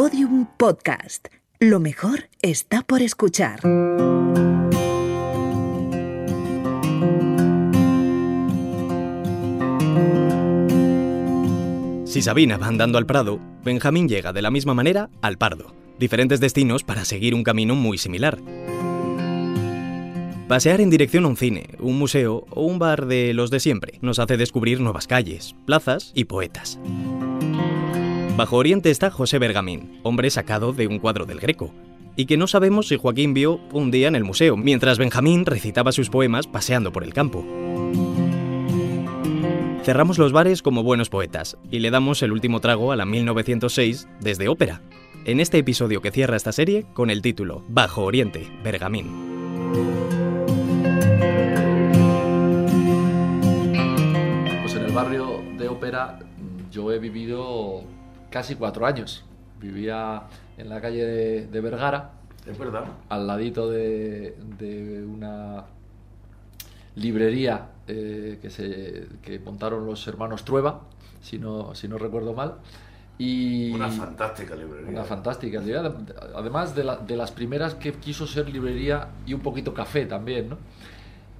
Podium Podcast. Lo mejor está por escuchar. Si Sabina va andando al Prado, Benjamín llega de la misma manera al Pardo. Diferentes destinos para seguir un camino muy similar. Pasear en dirección a un cine, un museo o un bar de los de siempre nos hace descubrir nuevas calles, plazas y poetas. Bajo Oriente está José Bergamín, hombre sacado de un cuadro del Greco, y que no sabemos si Joaquín vio un día en el museo, mientras Benjamín recitaba sus poemas paseando por el campo. Cerramos los bares como buenos poetas y le damos el último trago a la 1906 desde ópera, en este episodio que cierra esta serie con el título Bajo Oriente, Bergamín. Pues en el barrio de ópera yo he vivido casi cuatro años. Vivía en la calle de, de Vergara, Es verdad. al ladito de, de una librería eh, que, se, que montaron los hermanos Trueba, si no, si no recuerdo mal. Y Una fantástica librería. una fantástica librería, además de, la- de las primeras que quiso ser librería y un poquito café también, ¿no?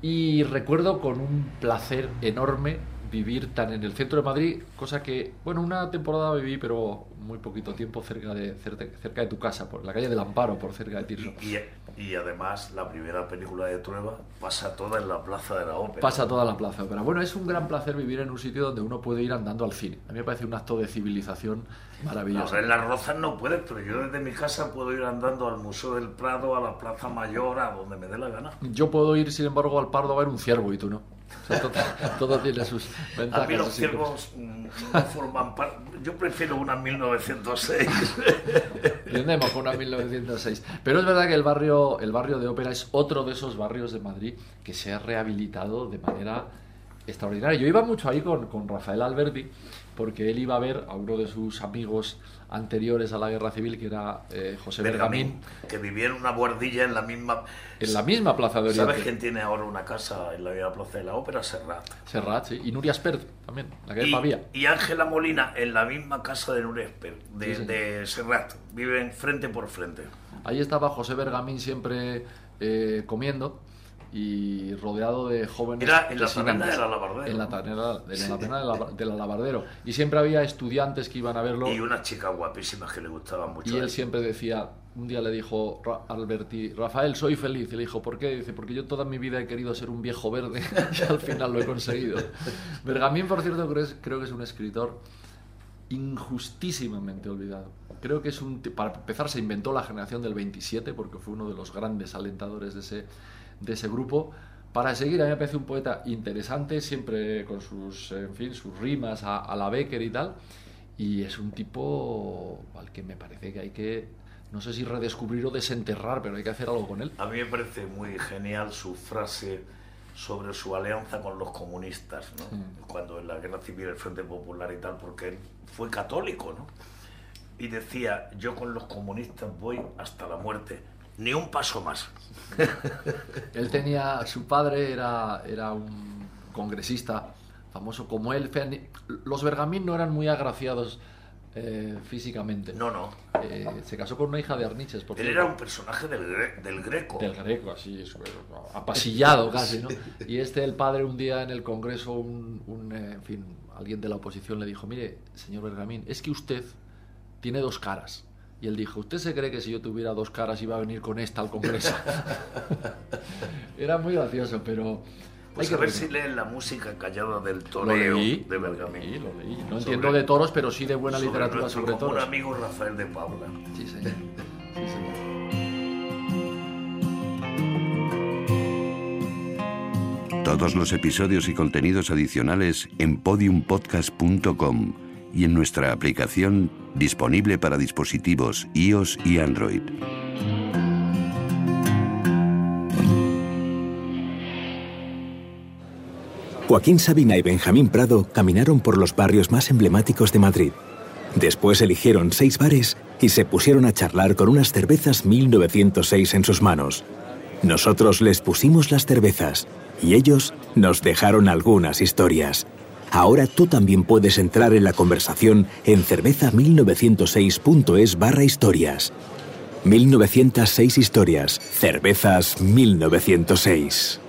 Y recuerdo con un placer enorme vivir tan en el centro de Madrid, cosa que, bueno, una temporada viví, pero muy poquito tiempo cerca de, cerca, cerca de tu casa, por la calle del Amparo, por cerca de Tirso. Y, y además, la primera película de Trueba pasa toda en la plaza de la ópera. Pasa toda la plaza de ópera. Bueno, es un gran placer vivir en un sitio donde uno puede ir andando al cine. A mí me parece un acto de civilización maravilloso. No, en las Rozas no puedes, pero yo desde mi casa puedo ir andando al Museo del Prado, a la Plaza Mayor, a donde me dé la gana. Yo puedo ir, sin embargo, al Pardo a ver un ciervo y tú no. O sea, todo, todo tiene sus A ventajas. mí los ciervos no forman parte. Yo prefiero una 1906. Entendemos con una 1906. Pero es verdad que el barrio, el barrio de ópera es otro de esos barrios de Madrid que se ha rehabilitado de manera extraordinaria. Yo iba mucho ahí con, con Rafael Alberti, porque él iba a ver a uno de sus amigos anteriores a la guerra civil, que era eh, José Bergamín, Bergamín, que vivía en una guardilla en la misma. en la misma plaza de ¿Sabes Oriente. quién tiene ahora una casa en la misma plaza de la ópera? Serrat. Serrat, sí. Y Nuria Spert también, la que Y- Pavía. Y Ángela Molina en la misma casa de Nuresper, de, Sí, de Serrat. Viven frente por frente. Ahí estaba José Bergamín siempre eh, comiendo y rodeado de jóvenes. Era en la taberna del Alabardero. En la taberna, en la del ala- del alabardero. Y siempre había estudiantes que iban a verlo. Y unas chicas guapísimas que le gustaban mucho. Y él él. siempre decía, un día le dijo Ra- Alberti, Rafael, soy feliz. Y le dijo, ¿por qué? Dice, porque yo toda mi vida he querido ser un viejo verde y al final lo he conseguido. Bergamín, por cierto, creo, que es un escritor injustísimamente olvidado. Creo que es un... Para empezar, se inventó la generación del 27 porque fue uno de los grandes alentadores de ese, de ese grupo. Para seguir, a mí me parece un poeta interesante, siempre con sus, en fin, sus rimas a, a la Becker y tal. Y es un tipo al que me parece que hay que, no sé si redescubrir o desenterrar, pero hay que hacer algo con él. A mí me parece muy genial su frase sobre su alianza con los comunistas, ¿no? Cuando en la guerra civil el Frente Popular y tal, porque él fue católico, ¿no? Y decía, yo con los comunistas voy hasta la muerte, ni un paso más. Él tenía, su padre era, era un congresista famoso como él. Los Bergamín no eran muy agraciados eh, físicamente. No, no. Eh, se casó con una hija de Arniches, por Él cierto. era un personaje del, gre- del Greco. Del greco, así, apasillado casi, ¿no? Y este, el padre, un día en el Congreso, un, un, eh, en fin, alguien de la oposición le dijo, mire, señor Bergamín, es que usted tiene dos caras. Y él dijo, ¿usted se cree que si yo tuviera dos caras iba a venir con esta al Congreso? Era muy gracioso, pero... Pues hay a ver que si leen la música callada del Lo toreo leí, de lo Bergamín. leí, lo leí. No Sobre- entiendo de toros, pero sí de buena sobre literatura nuestro sobre común toros. amigo Rafael de Paula. Sí, señor. Sí, señor. Todos los episodios y contenidos adicionales en podiumpodcast.com y en nuestra aplicación disponible para dispositivos iOS y Android. Joaquín Sabina y Benjamín Prado caminaron por los barrios más emblemáticos de Madrid. Después eligieron seis bares y se pusieron a charlar con unas cervezas 1906 en sus manos. Nosotros les pusimos las cervezas y ellos nos dejaron algunas historias. Ahora tú también puedes entrar en la conversación en cerveza1906.es barra historias. 1906 historias, cervezas 1906.